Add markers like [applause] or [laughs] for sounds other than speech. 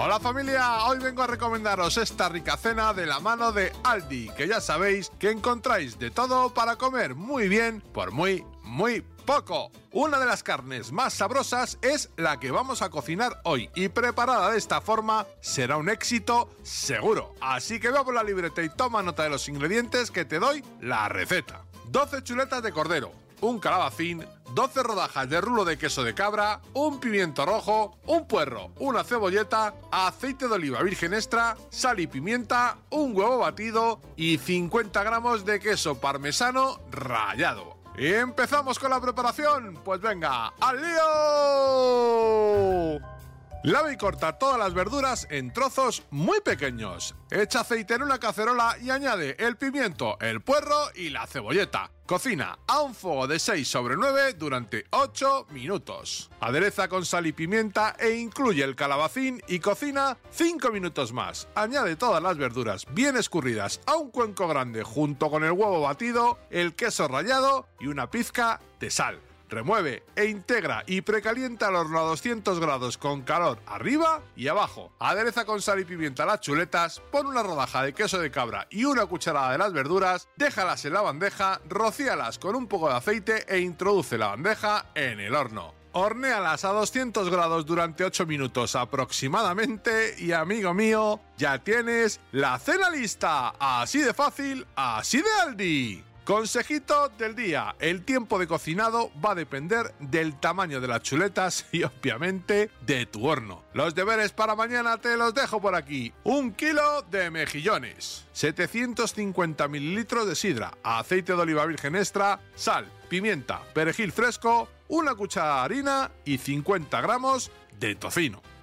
Hola familia, hoy vengo a recomendaros esta rica cena de la mano de Aldi, que ya sabéis que encontráis de todo para comer muy bien por muy, muy poco. Una de las carnes más sabrosas es la que vamos a cocinar hoy y preparada de esta forma será un éxito seguro. Así que ve por la libreta y toma nota de los ingredientes que te doy la receta. 12 chuletas de cordero, un calabacín, 12 rodajas de rulo de queso de cabra, un pimiento rojo, un puerro, una cebolleta, aceite de oliva virgen extra, sal y pimienta, un huevo batido y 50 gramos de queso parmesano rallado. ¿Y empezamos con la preparación? Pues venga, ¡al lío! Lava y corta todas las verduras en trozos muy pequeños. Echa aceite en una cacerola y añade el pimiento, el puerro y la cebolleta. Cocina a un fuego de 6 sobre 9 durante 8 minutos. Adereza con sal y pimienta e incluye el calabacín y cocina 5 minutos más. Añade todas las verduras bien escurridas a un cuenco grande junto con el huevo batido, el queso rallado y una pizca de sal. Remueve e integra y precalienta al horno a 200 grados con calor arriba y abajo. Adereza con sal y pimienta las chuletas, pon una rodaja de queso de cabra y una cucharada de las verduras, déjalas en la bandeja, rocíalas con un poco de aceite e introduce la bandeja en el horno. Hornéalas a 200 grados durante 8 minutos aproximadamente y amigo mío, ya tienes la cena lista. Así de fácil, así de Aldi. Consejito del día, el tiempo de cocinado va a depender del tamaño de las chuletas [laughs] y obviamente de tu horno. Los deberes para mañana te los dejo por aquí. Un kilo de mejillones, 750 mililitros de sidra, aceite de oliva virgen extra, sal, pimienta, perejil fresco, una cucharada de harina y 50 gramos de tocino.